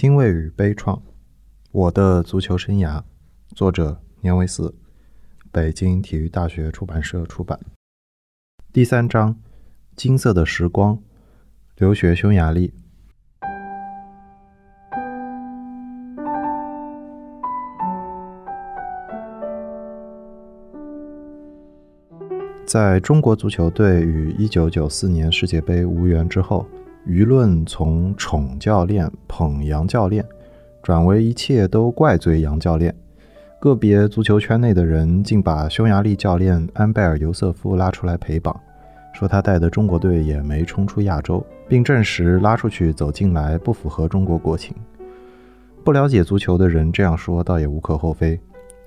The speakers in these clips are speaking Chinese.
欣慰与悲怆，我的足球生涯，作者年维斯，北京体育大学出版社出版。第三章：金色的时光，留学匈牙利。在中国足球队与1994年世界杯无缘之后。舆论从宠教练、捧杨教练，转为一切都怪罪杨教练。个别足球圈内的人竟把匈牙利教练安贝尔·尤瑟夫拉出来陪绑，说他带的中国队也没冲出亚洲，并证实拉出去走进来不符合中国国情。不了解足球的人这样说倒也无可厚非，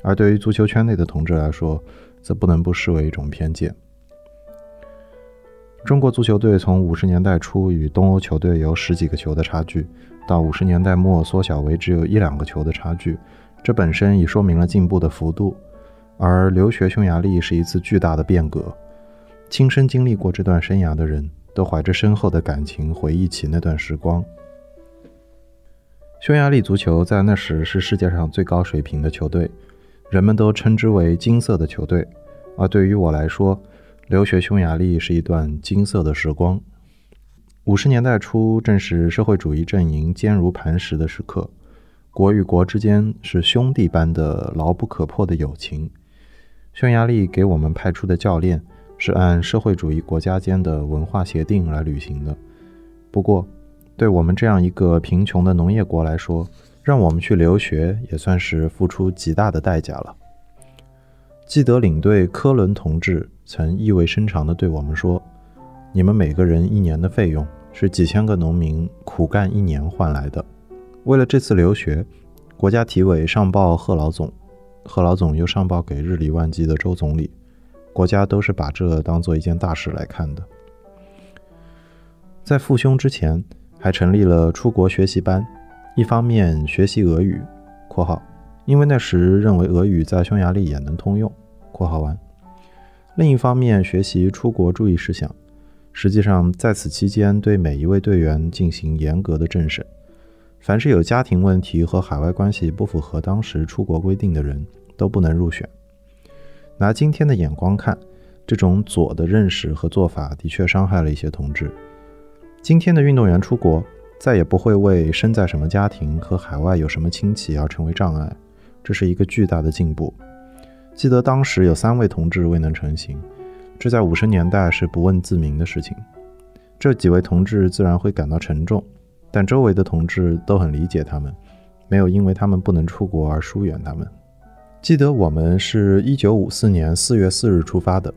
而对于足球圈内的同志来说，则不能不视为一种偏见。中国足球队从五十年代初与东欧球队有十几个球的差距，到五十年代末缩小为只有一两个球的差距，这本身已说明了进步的幅度。而留学匈牙利是一次巨大的变革，亲身经历过这段生涯的人都怀着深厚的感情回忆起那段时光。匈牙利足球在那时是世界上最高水平的球队，人们都称之为“金色的球队”，而对于我来说，留学匈牙利是一段金色的时光。五十年代初，正是社会主义阵营坚如磐石的时刻，国与国之间是兄弟般的牢不可破的友情。匈牙利给我们派出的教练是按社会主义国家间的文化协定来履行的。不过，对我们这样一个贫穷的农业国来说，让我们去留学也算是付出极大的代价了。记得领队科伦同志。曾意味深长地对我们说：“你们每个人一年的费用是几千个农民苦干一年换来的。为了这次留学，国家体委上报贺老总，贺老总又上报给日理万机的周总理，国家都是把这当做一件大事来看的。在复兄之前，还成立了出国学习班，一方面学习俄语（括号），因为那时认为俄语在匈牙利也能通用（括号完）。”另一方面，学习出国注意事项。实际上，在此期间，对每一位队员进行严格的政审。凡是有家庭问题和海外关系不符合当时出国规定的人，都不能入选。拿今天的眼光看，这种左的认识和做法的确伤害了一些同志。今天的运动员出国，再也不会为生在什么家庭和海外有什么亲戚而成为障碍，这是一个巨大的进步。记得当时有三位同志未能成行，这在五十年代是不问自明的事情。这几位同志自然会感到沉重，但周围的同志都很理解他们，没有因为他们不能出国而疏远他们。记得我们是一九五四年四月四日出发的，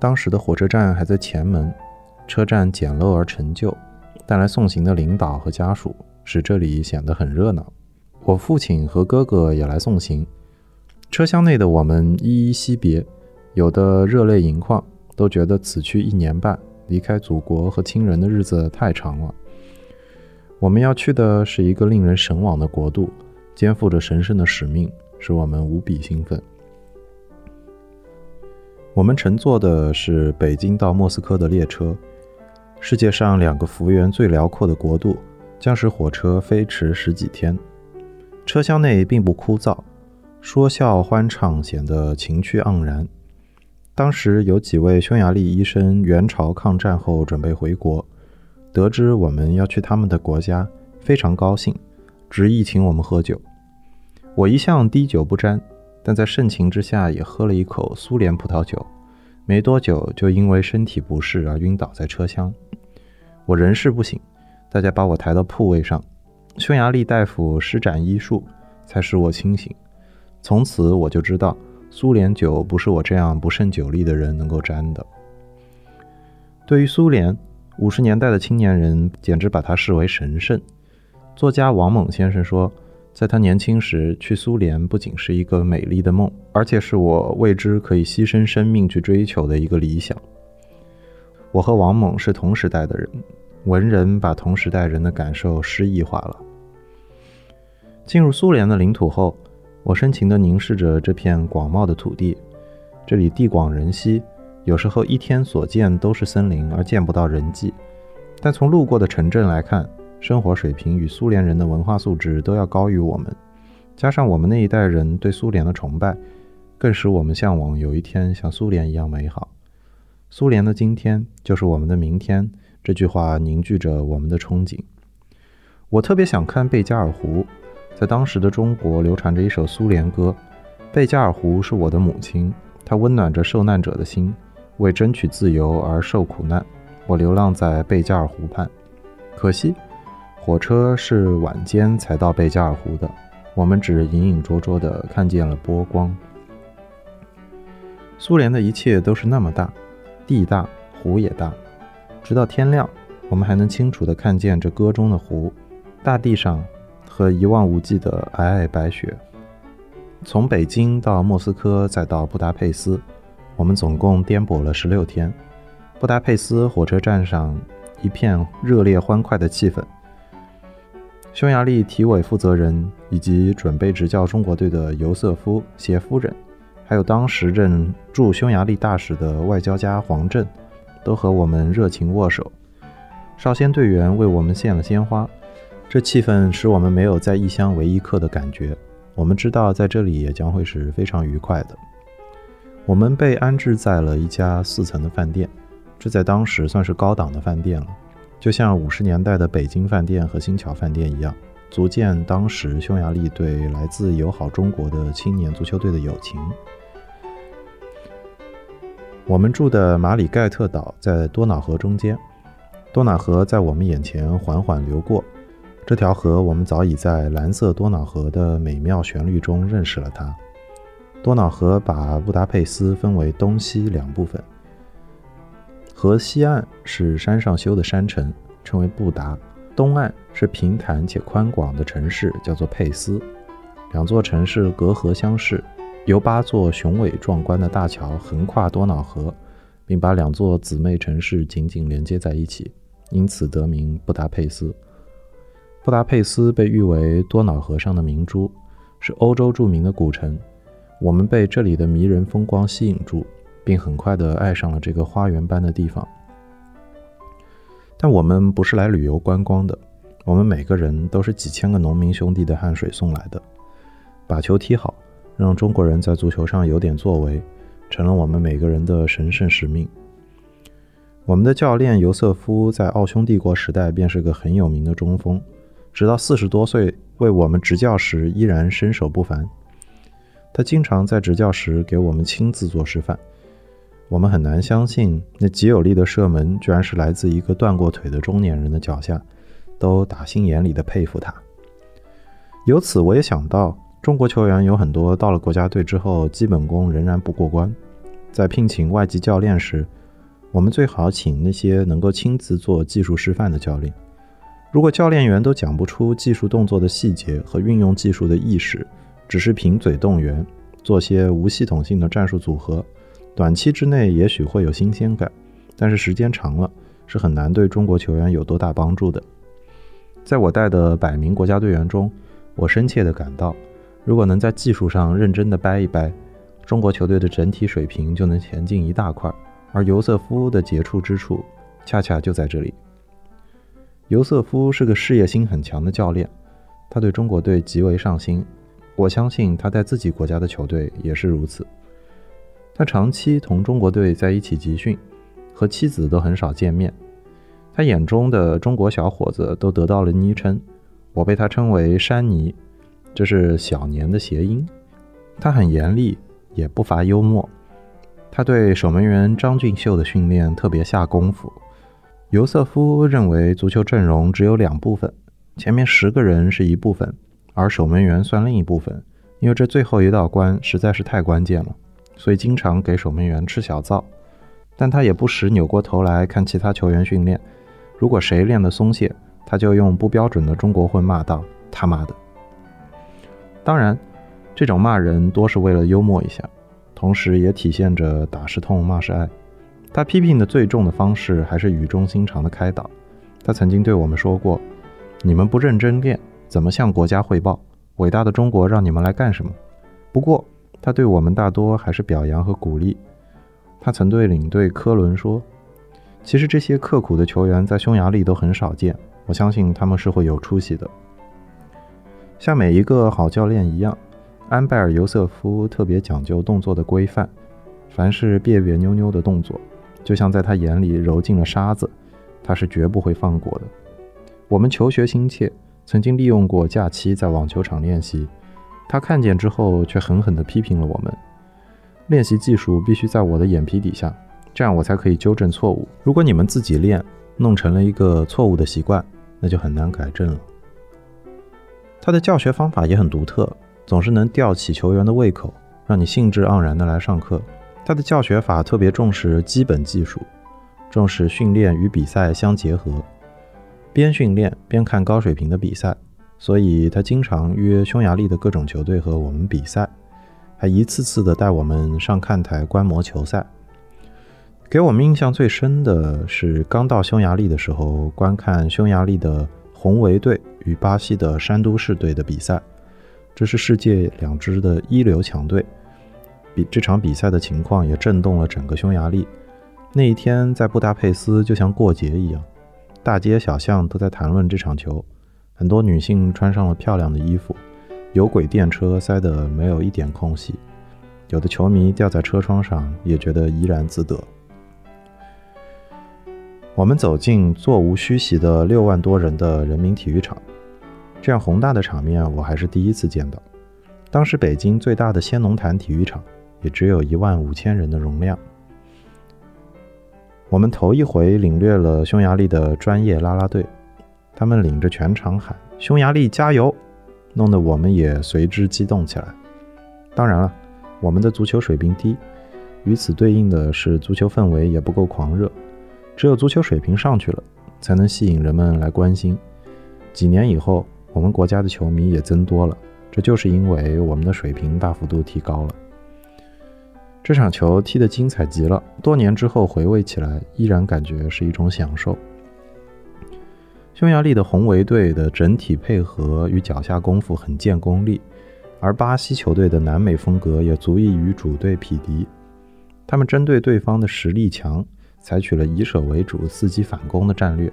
当时的火车站还在前门，车站简陋而陈旧，但来送行的领导和家属使这里显得很热闹。我父亲和哥哥也来送行。车厢内的我们依依惜别，有的热泪盈眶，都觉得此去一年半，离开祖国和亲人的日子太长了。我们要去的是一个令人神往的国度，肩负着神圣的使命，使我们无比兴奋。我们乘坐的是北京到莫斯科的列车，世界上两个幅员最辽阔的国度，将使火车飞驰十几天。车厢内并不枯燥。说笑欢畅，显得情趣盎然。当时有几位匈牙利医生援朝抗战后准备回国，得知我们要去他们的国家，非常高兴，执意请我们喝酒。我一向滴酒不沾，但在盛情之下也喝了一口苏联葡萄酒，没多久就因为身体不适而晕倒在车厢。我人事不省，大家把我抬到铺位上，匈牙利大夫施展医术，才使我清醒。从此我就知道，苏联酒不是我这样不胜酒力的人能够沾的。对于苏联，五十年代的青年人简直把它视为神圣。作家王猛先生说，在他年轻时去苏联不仅是一个美丽的梦，而且是我为之可以牺牲生命去追求的一个理想。我和王猛是同时代的人，文人把同时代人的感受诗意化了。进入苏联的领土后。我深情地凝视着这片广袤的土地，这里地广人稀，有时候一天所见都是森林，而见不到人迹。但从路过的城镇来看，生活水平与苏联人的文化素质都要高于我们，加上我们那一代人对苏联的崇拜，更使我们向往有一天像苏联一样美好。苏联的今天就是我们的明天，这句话凝聚着我们的憧憬。我特别想看贝加尔湖，在当时的中国流传着一首苏联歌：“贝加尔湖是我的母亲，它温暖着受难者的心，为争取自由而受苦难。我流浪在贝加尔湖畔，可惜火车是晚间才到贝加尔湖的，我们只隐隐绰绰地看见了波光。苏联的一切都是那么大，地大，湖也大，直到天亮，我们还能清楚地看见这歌中的湖。”大地上和一望无际的皑皑白雪。从北京到莫斯科，再到布达佩斯，我们总共颠簸了十六天。布达佩斯火车站上一片热烈欢快的气氛。匈牙利体委负责人以及准备执教中国队的尤瑟夫谢夫人，还有当时任驻匈牙利大使的外交家黄振，都和我们热情握手。少先队员为我们献了鲜花。这气氛使我们没有在异乡为异客的感觉。我们知道在这里也将会是非常愉快的。我们被安置在了一家四层的饭店，这在当时算是高档的饭店了，就像五十年代的北京饭店和新桥饭店一样，足见当时匈牙利对来自友好中国的青年足球队的友情。我们住的马里盖特岛在多瑙河中间，多瑙河在我们眼前缓缓流过。这条河，我们早已在蓝色多瑙河的美妙旋律中认识了它。多瑙河把布达佩斯分为东西两部分，河西岸是山上修的山城，称为布达；东岸是平坦且宽广的城市，叫做佩斯。两座城市隔河相视，由八座雄伟壮观的大桥横跨多瑙河，并把两座姊妹城市紧紧连接在一起，因此得名布达佩斯。布达佩斯被誉为多瑙河上的明珠，是欧洲著名的古城。我们被这里的迷人风光吸引住，并很快地爱上了这个花园般的地方。但我们不是来旅游观光的，我们每个人都是几千个农民兄弟的汗水送来的。把球踢好，让中国人在足球上有点作为，成了我们每个人的神圣使命。我们的教练尤瑟夫在奥匈帝国时代便是个很有名的中锋。直到四十多岁为我们执教时，依然身手不凡。他经常在执教时给我们亲自做示范。我们很难相信，那极有力的射门居然是来自一个断过腿的中年人的脚下，都打心眼里的佩服他。由此，我也想到，中国球员有很多到了国家队之后，基本功仍然不过关。在聘请外籍教练时，我们最好请那些能够亲自做技术示范的教练。如果教练员都讲不出技术动作的细节和运用技术的意识，只是凭嘴动员，做些无系统性的战术组合，短期之内也许会有新鲜感，但是时间长了是很难对中国球员有多大帮助的。在我带的百名国家队员中，我深切地感到，如果能在技术上认真地掰一掰，中国球队的整体水平就能前进一大块。而尤瑟夫的杰出之处，恰恰就在这里。尤瑟夫是个事业心很强的教练，他对中国队极为上心。我相信他在自己国家的球队也是如此。他长期同中国队在一起集训，和妻子都很少见面。他眼中的中国小伙子都得到了昵称，我被他称为“山尼”，这是小年的谐音。他很严厉，也不乏幽默。他对守门员张俊秀的训练特别下功夫。尤瑟夫认为，足球阵容只有两部分，前面十个人是一部分，而守门员算另一部分。因为这最后一道关实在是太关键了，所以经常给守门员吃小灶。但他也不时扭过头来看其他球员训练，如果谁练得松懈，他就用不标准的中国混骂道：“他妈的！”当然，这种骂人多是为了幽默一下，同时也体现着打是痛，骂是爱。他批评的最重的方式还是语重心长的开导。他曾经对我们说过：“你们不认真练，怎么向国家汇报？伟大的中国让你们来干什么？”不过，他对我们大多还是表扬和鼓励。他曾对领队科伦说：“其实这些刻苦的球员在匈牙利都很少见，我相信他们是会有出息的。像每一个好教练一样，安拜尔·尤瑟夫特别讲究动作的规范，凡是别别扭扭的动作，就像在他眼里揉进了沙子，他是绝不会放过的。我们求学心切，曾经利用过假期在网球场练习，他看见之后却狠狠地批评了我们：练习技术必须在我的眼皮底下，这样我才可以纠正错误。如果你们自己练，弄成了一个错误的习惯，那就很难改正了。他的教学方法也很独特，总是能吊起球员的胃口，让你兴致盎然地来上课。他的教学法特别重视基本技术，重视训练与比赛相结合，边训练边看高水平的比赛。所以他经常约匈牙利的各种球队和我们比赛，还一次次的带我们上看台观摩球赛。给我们印象最深的是刚到匈牙利的时候，观看匈牙利的。红维队与巴西的山都市队的比赛，这是世界两支的一流强队。比这场比赛的情况也震动了整个匈牙利。那一天在布达佩斯就像过节一样，大街小巷都在谈论这场球。很多女性穿上了漂亮的衣服，有轨电车塞得没有一点空隙，有的球迷吊在车窗上也觉得怡然自得。我们走进座无虚席的六万多人的人民体育场，这样宏大的场面我还是第一次见到。当时北京最大的先农坛体育场也只有一万五千人的容量。我们头一回领略了匈牙利的专业啦啦队，他们领着全场喊“匈牙利加油”，弄得我们也随之激动起来。当然了，我们的足球水平低，与此对应的是足球氛围也不够狂热。只有足球水平上去了，才能吸引人们来关心。几年以后，我们国家的球迷也增多了，这就是因为我们的水平大幅度提高了。这场球踢得精彩极了，多年之后回味起来，依然感觉是一种享受。匈牙利的红维队的整体配合与脚下功夫很见功力，而巴西球队的南美风格也足以与主队匹敌。他们针对对方的实力强。采取了以守为主、伺机反攻的战略，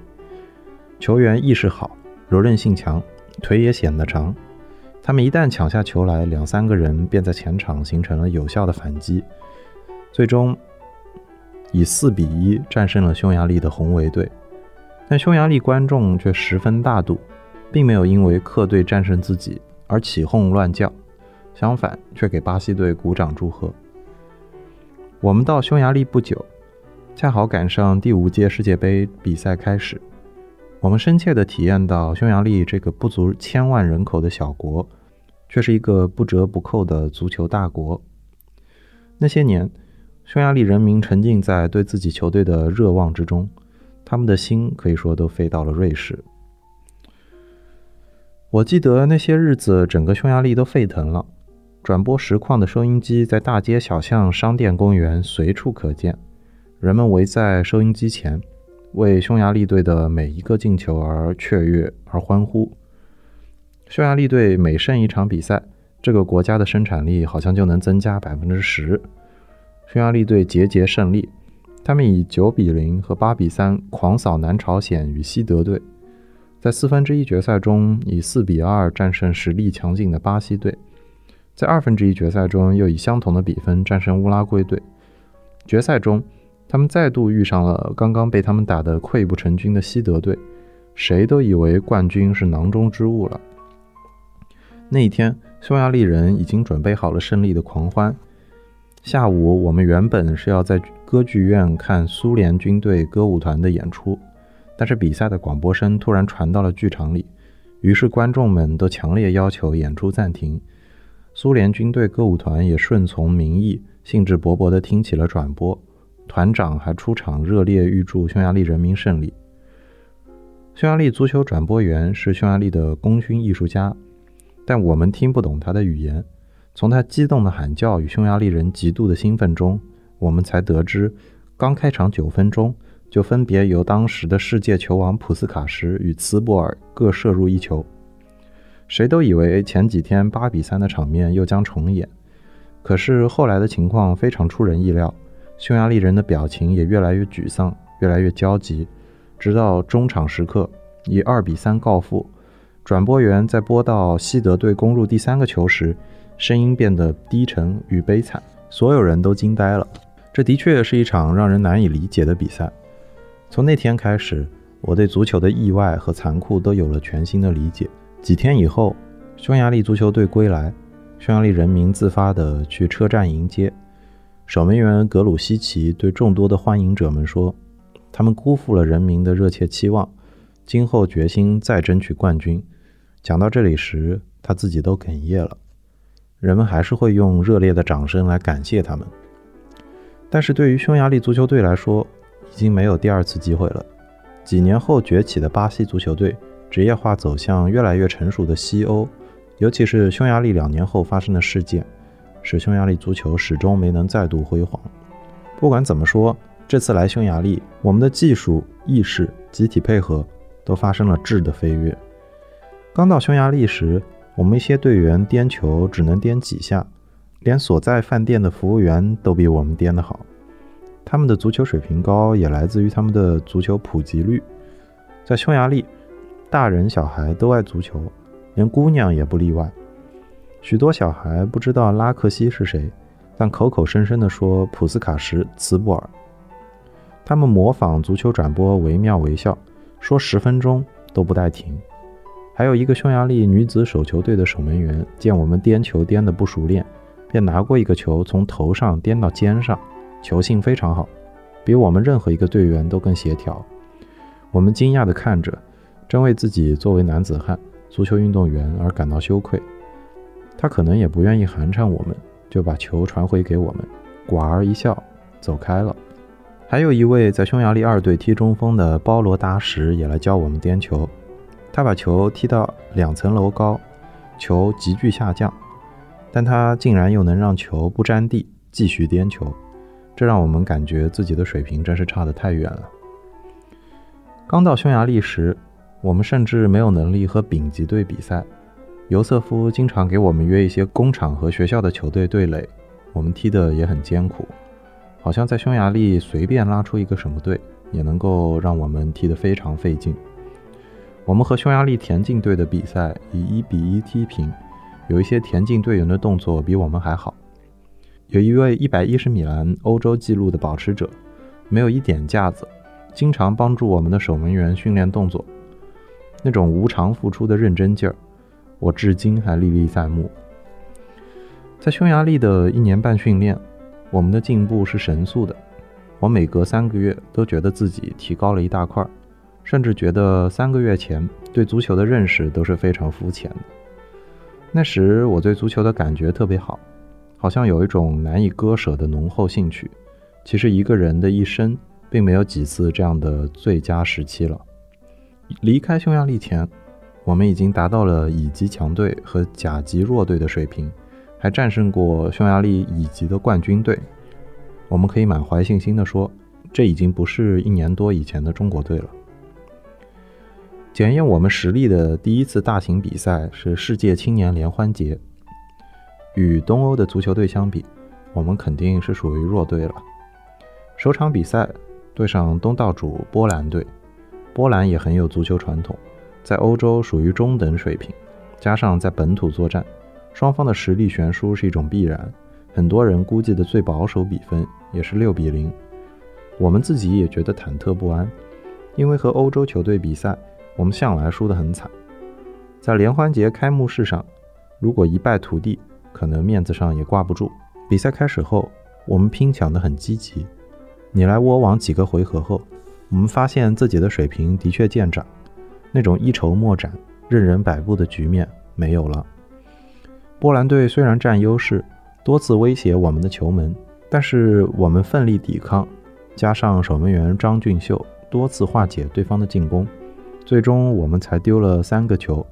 球员意识好，柔韧性强，腿也显得长。他们一旦抢下球来，两三个人便在前场形成了有效的反击，最终以四比一战胜了匈牙利的红卫队。但匈牙利观众却十分大度，并没有因为客队战胜自己而起哄乱叫，相反，却给巴西队鼓掌祝贺。我们到匈牙利不久。恰好赶上第五届世界杯比赛开始，我们深切地体验到匈牙利这个不足千万人口的小国，却是一个不折不扣的足球大国。那些年，匈牙利人民沉浸在对自己球队的热望之中，他们的心可以说都飞到了瑞士。我记得那些日子，整个匈牙利都沸腾了，转播实况的收音机在大街小巷、商店、公园随处可见。人们围在收音机前，为匈牙利队的每一个进球而雀跃而欢呼。匈牙利队每胜一场比赛，这个国家的生产力好像就能增加百分之十。匈牙利队节节胜利，他们以九比零和八比三狂扫南朝鲜与西德队，在四分之一决赛中以四比二战胜实力强劲的巴西队，在二分之一决赛中又以相同的比分战胜乌拉圭队，决赛中。他们再度遇上了刚刚被他们打得溃不成军的西德队，谁都以为冠军是囊中之物了。那一天，匈牙利人已经准备好了胜利的狂欢。下午，我们原本是要在歌剧院看苏联军队歌舞团的演出，但是比赛的广播声突然传到了剧场里，于是观众们都强烈要求演出暂停。苏联军队歌舞团也顺从民意，兴致勃勃地听起了转播。团长还出场热烈预祝匈牙利人民胜利。匈牙利足球转播员是匈牙利的功勋艺术家，但我们听不懂他的语言。从他激动的喊叫与匈牙利人极度的兴奋中，我们才得知，刚开场九分钟就分别由当时的世界球王普斯卡什与茨博尔各射入一球。谁都以为前几天八比三的场面又将重演，可是后来的情况非常出人意料。匈牙利人的表情也越来越沮丧，越来越焦急，直到中场时刻，以二比三告负。转播员在播到西德队攻入第三个球时，声音变得低沉与悲惨，所有人都惊呆了。这的确是一场让人难以理解的比赛。从那天开始，我对足球的意外和残酷都有了全新的理解。几天以后，匈牙利足球队归来，匈牙利人民自发地去车站迎接。守门员格鲁西奇对众多的欢迎者们说：“他们辜负了人民的热切期望，今后决心再争取冠军。”讲到这里时，他自己都哽咽了。人们还是会用热烈的掌声来感谢他们。但是对于匈牙利足球队来说，已经没有第二次机会了。几年后崛起的巴西足球队，职业化走向越来越成熟的西欧，尤其是匈牙利两年后发生的事件。使匈牙利足球始终没能再度辉煌。不管怎么说，这次来匈牙利，我们的技术、意识、集体配合都发生了质的飞跃。刚到匈牙利时，我们一些队员颠球只能颠几下，连所在饭店的服务员都比我们颠得好。他们的足球水平高，也来自于他们的足球普及率。在匈牙利，大人小孩都爱足球，连姑娘也不例外。许多小孩不知道拉克西是谁，但口口声声地说普斯卡什、茨布尔。他们模仿足球转播惟妙惟肖，说十分钟都不带停。还有一个匈牙利女子手球队的守门员，见我们颠球颠得不熟练，便拿过一个球从头上颠到肩上，球性非常好，比我们任何一个队员都更协调。我们惊讶地看着，真为自己作为男子汉、足球运动员而感到羞愧。他可能也不愿意寒碜我们，就把球传回给我们，寡儿一笑，走开了。还有一位在匈牙利二队踢中锋的包罗达什也来教我们颠球。他把球踢到两层楼高，球急剧下降，但他竟然又能让球不沾地，继续颠球，这让我们感觉自己的水平真是差得太远了。刚到匈牙利时，我们甚至没有能力和丙级队比赛。尤瑟夫经常给我们约一些工厂和学校的球队对垒，我们踢得也很艰苦，好像在匈牙利随便拉出一个什么队，也能够让我们踢得非常费劲。我们和匈牙利田径队的比赛以一比一踢平，有一些田径队员的动作比我们还好。有一位一百一十米栏欧洲纪录的保持者，没有一点架子，经常帮助我们的守门员训练动作，那种无偿付出的认真劲儿。我至今还历历在目。在匈牙利的一年半训练，我们的进步是神速的。我每隔三个月都觉得自己提高了一大块，甚至觉得三个月前对足球的认识都是非常肤浅的。那时我对足球的感觉特别好，好像有一种难以割舍的浓厚兴趣。其实一个人的一生并没有几次这样的最佳时期了。离开匈牙利前。我们已经达到了乙级强队和甲级弱队的水平，还战胜过匈牙利乙级的冠军队。我们可以满怀信心地说，这已经不是一年多以前的中国队了。检验我们实力的第一次大型比赛是世界青年联欢节。与东欧的足球队相比，我们肯定是属于弱队了。首场比赛对上东道主波兰队，波兰也很有足球传统。在欧洲属于中等水平，加上在本土作战，双方的实力悬殊是一种必然。很多人估计的最保守比分也是六比零。我们自己也觉得忐忑不安，因为和欧洲球队比赛，我们向来输得很惨。在联欢节开幕式上，如果一败涂地，可能面子上也挂不住。比赛开始后，我们拼抢得很积极。你来我往几个回合后，我们发现自己的水平的确见长。那种一筹莫展、任人摆布的局面没有了。波兰队虽然占优势，多次威胁我们的球门，但是我们奋力抵抗，加上守门员张俊秀多次化解对方的进攻，最终我们才丢了三个球，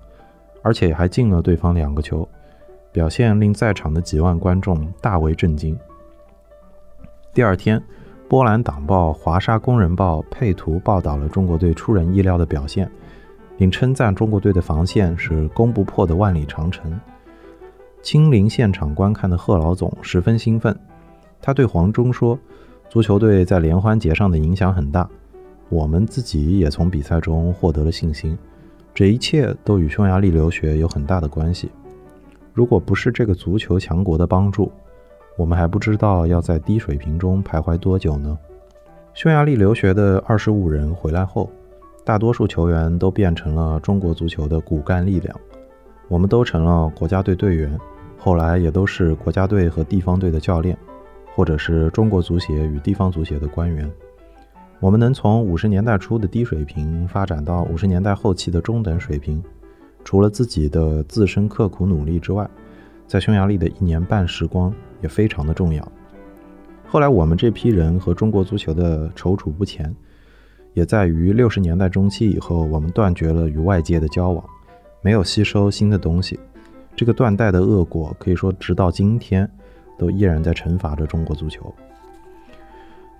而且还进了对方两个球，表现令在场的几万观众大为震惊。第二天，波兰党报《华沙工人报》配图报道了中国队出人意料的表现。并称赞中国队的防线是攻不破的万里长城。亲临现场观看的贺老总十分兴奋，他对黄忠说：“足球队在联欢节上的影响很大，我们自己也从比赛中获得了信心。这一切都与匈牙利留学有很大的关系。如果不是这个足球强国的帮助，我们还不知道要在低水平中徘徊多久呢。匈牙利留学的二十五人回来后，大多数球员都变成了中国足球的骨干力量。我们都成了国家队队员，后来也都是国家队和地方队的教练，或者是中国足协与地方足协的官员。我们能从五十年代初的低水平发展到五十年代后期的中等水平，除了自己的自身刻苦努力之外，在匈牙利的一年半时光。也非常的重要。后来我们这批人和中国足球的踌躇不前，也在于六十年代中期以后，我们断绝了与外界的交往，没有吸收新的东西。这个断代的恶果，可以说直到今天，都依然在惩罚着中国足球。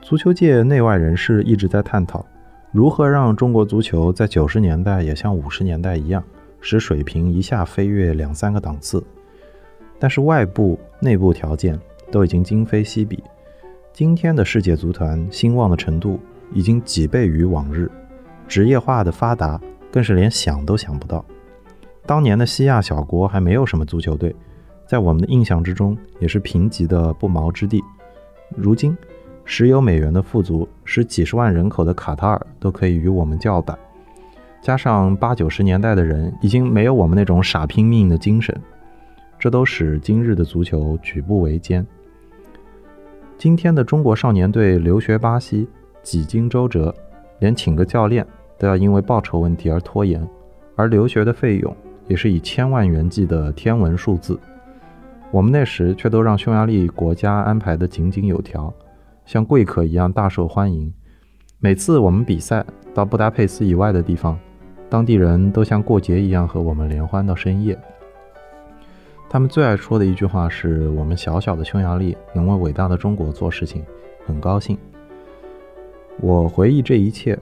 足球界内外人士一直在探讨，如何让中国足球在九十年代也像五十年代一样，使水平一下飞跃两三个档次。但是外部、内部条件都已经今非昔比。今天的世界足坛兴旺的程度已经几倍于往日，职业化的发达更是连想都想不到。当年的西亚小国还没有什么足球队，在我们的印象之中也是贫瘠的不毛之地。如今，石油美元的富足使几十万人口的卡塔尔都可以与我们叫板，加上八九十年代的人已经没有我们那种傻拼命的精神。这都使今日的足球举步维艰。今天的中国少年队留学巴西，几经周折，连请个教练都要因为报酬问题而拖延，而留学的费用也是以千万元计的天文数字。我们那时却都让匈牙利国家安排得井井有条，像贵客一样大受欢迎。每次我们比赛到布达佩斯以外的地方，当地人都像过节一样和我们联欢到深夜。他们最爱说的一句话是：“我们小小的匈牙利能为伟大的中国做事情，很高兴。”我回忆这一切，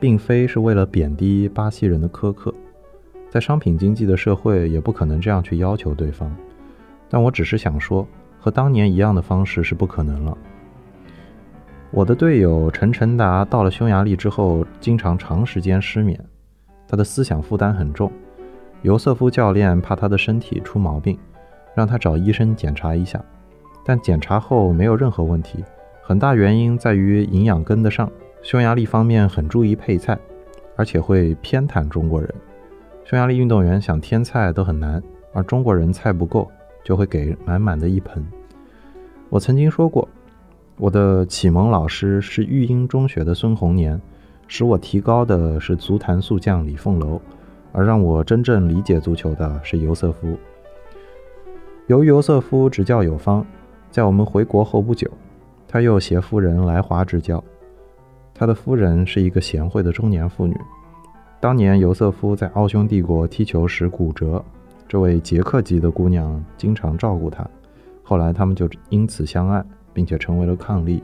并非是为了贬低巴西人的苛刻，在商品经济的社会也不可能这样去要求对方。但我只是想说，和当年一样的方式是不可能了。我的队友陈晨达到了匈牙利之后，经常长时间失眠，他的思想负担很重。尤瑟夫教练怕他的身体出毛病，让他找医生检查一下，但检查后没有任何问题。很大原因在于营养跟得上。匈牙利方面很注意配菜，而且会偏袒中国人。匈牙利运动员想添菜都很难，而中国人菜不够就会给满满的一盆。我曾经说过，我的启蒙老师是育英中学的孙红年，使我提高的是足坛速将李凤楼。而让我真正理解足球的是尤瑟夫。由于尤瑟夫执教有方，在我们回国后不久，他又携夫人来华执教。他的夫人是一个贤惠的中年妇女。当年尤瑟夫在奥匈帝国踢球时骨折，这位捷克籍的姑娘经常照顾他。后来他们就因此相爱，并且成为了伉俪。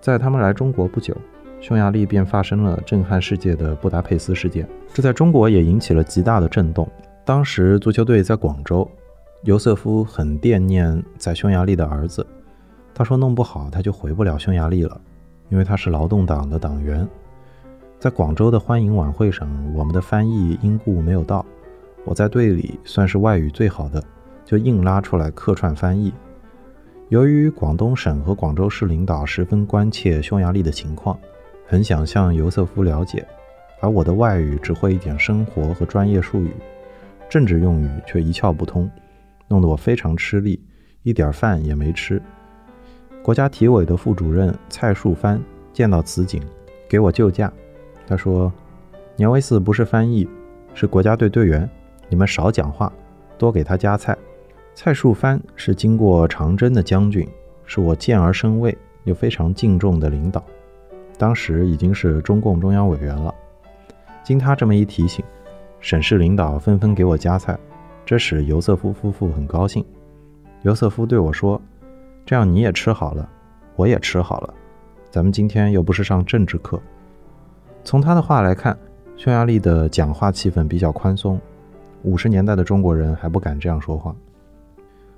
在他们来中国不久。匈牙利便发生了震撼世界的布达佩斯事件，这在中国也引起了极大的震动。当时足球队在广州，尤瑟夫很惦念在匈牙利的儿子，他说弄不好他就回不了匈牙利了，因为他是劳动党的党员。在广州的欢迎晚会上，我们的翻译因故没有到，我在队里算是外语最好的，就硬拉出来客串翻译。由于广东省和广州市领导十分关切匈牙利的情况。很想向尤瑟夫了解，而我的外语只会一点生活和专业术语，政治用语却一窍不通，弄得我非常吃力，一点饭也没吃。国家体委的副主任蔡树帆见到此景，给我救驾。他说：“年维四不是翻译，是国家队队员，你们少讲话，多给他夹菜。”蔡树藩是经过长征的将军，是我见而生畏又非常敬重的领导。当时已经是中共中央委员了，经他这么一提醒，省市领导纷纷给我夹菜，这使尤瑟夫夫妇很高兴。尤瑟夫对我说：“这样你也吃好了，我也吃好了，咱们今天又不是上政治课。”从他的话来看，匈牙利的讲话气氛比较宽松，五十年代的中国人还不敢这样说话。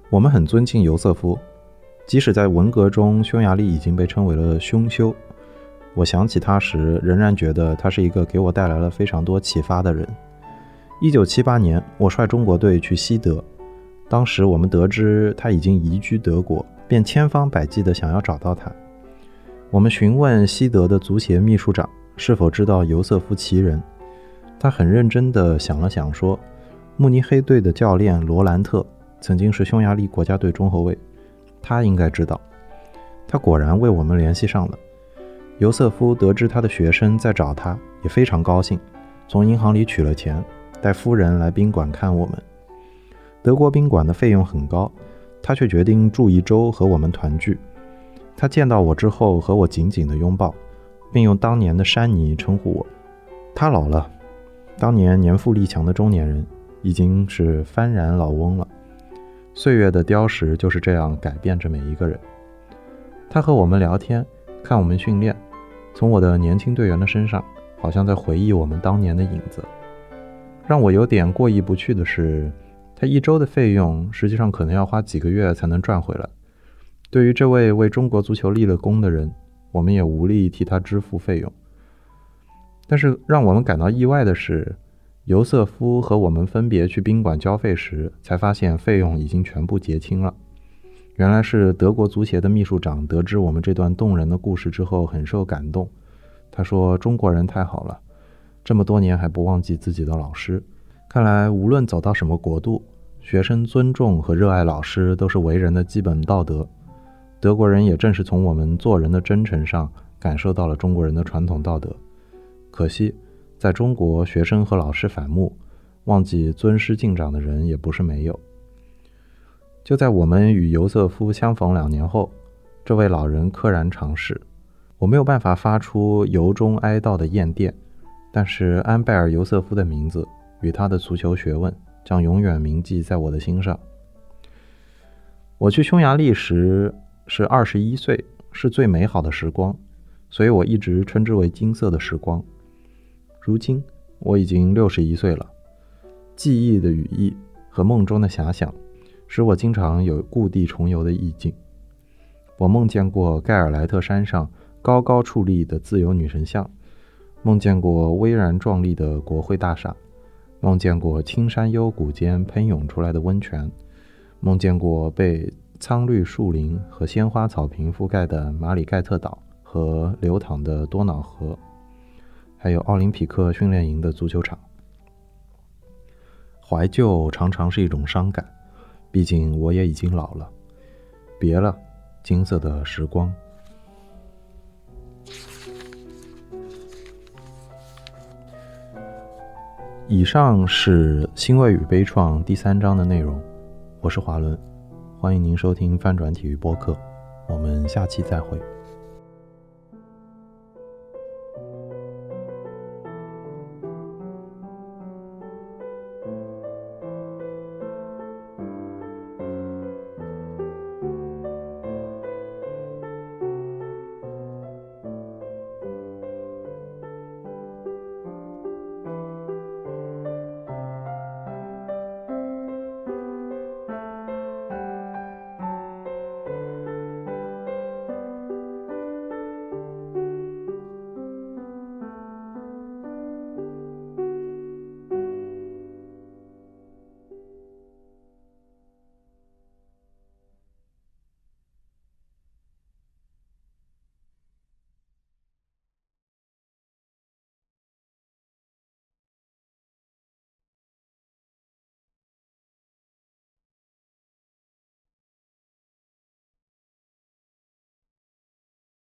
我们很尊敬尤瑟夫，即使在文革中，匈牙利已经被称为了“匈修”。我想起他时，仍然觉得他是一个给我带来了非常多启发的人。一九七八年，我率中国队去西德，当时我们得知他已经移居德国，便千方百计地想要找到他。我们询问西德的足协秘书长是否知道尤瑟夫奇人，他很认真地想了想，说：“慕尼黑队的教练罗兰特曾经是匈牙利国家队中后卫，他应该知道。”他果然为我们联系上了。尤瑟夫得知他的学生在找他，也非常高兴，从银行里取了钱，带夫人来宾馆看我们。德国宾馆的费用很高，他却决定住一周和我们团聚。他见到我之后，和我紧紧地拥抱，并用当年的山尼称呼我。他老了，当年年富力强的中年人，已经是幡然老翁了。岁月的雕石就是这样改变着每一个人。他和我们聊天，看我们训练。从我的年轻队员的身上，好像在回忆我们当年的影子。让我有点过意不去的是，他一周的费用实际上可能要花几个月才能赚回来。对于这位为中国足球立了功的人，我们也无力替他支付费用。但是让我们感到意外的是，尤瑟夫和我们分别去宾馆交费时，才发现费用已经全部结清了。原来是德国足协的秘书长得知我们这段动人的故事之后，很受感动。他说：“中国人太好了，这么多年还不忘记自己的老师。看来无论走到什么国度，学生尊重和热爱老师都是为人的基本道德。德国人也正是从我们做人的真诚上感受到了中国人的传统道德。可惜，在中国，学生和老师反目，忘记尊师敬长的人也不是没有。”就在我们与尤瑟夫相逢两年后，这位老人溘然长逝。我没有办法发出由衷哀悼的唁电，但是安贝尔·尤瑟夫的名字与他的足球学问将永远铭记在我的心上。我去匈牙利时是二十一岁，是最美好的时光，所以我一直称之为金色的时光。如今我已经六十一岁了，记忆的羽翼和梦中的遐想。使我经常有故地重游的意境。我梦见过盖尔莱特山上高高矗立的自由女神像，梦见过巍然壮丽的国会大厦，梦见过青山幽谷间喷涌出来的温泉，梦见过被苍绿树林和鲜花草坪覆盖的马里盖特岛和流淌的多瑙河，还有奥林匹克训练营的足球场。怀旧常常是一种伤感。毕竟我也已经老了，别了，金色的时光。以上是《欣慰与悲怆》第三章的内容。我是华伦，欢迎您收听翻转体育播客，我们下期再会。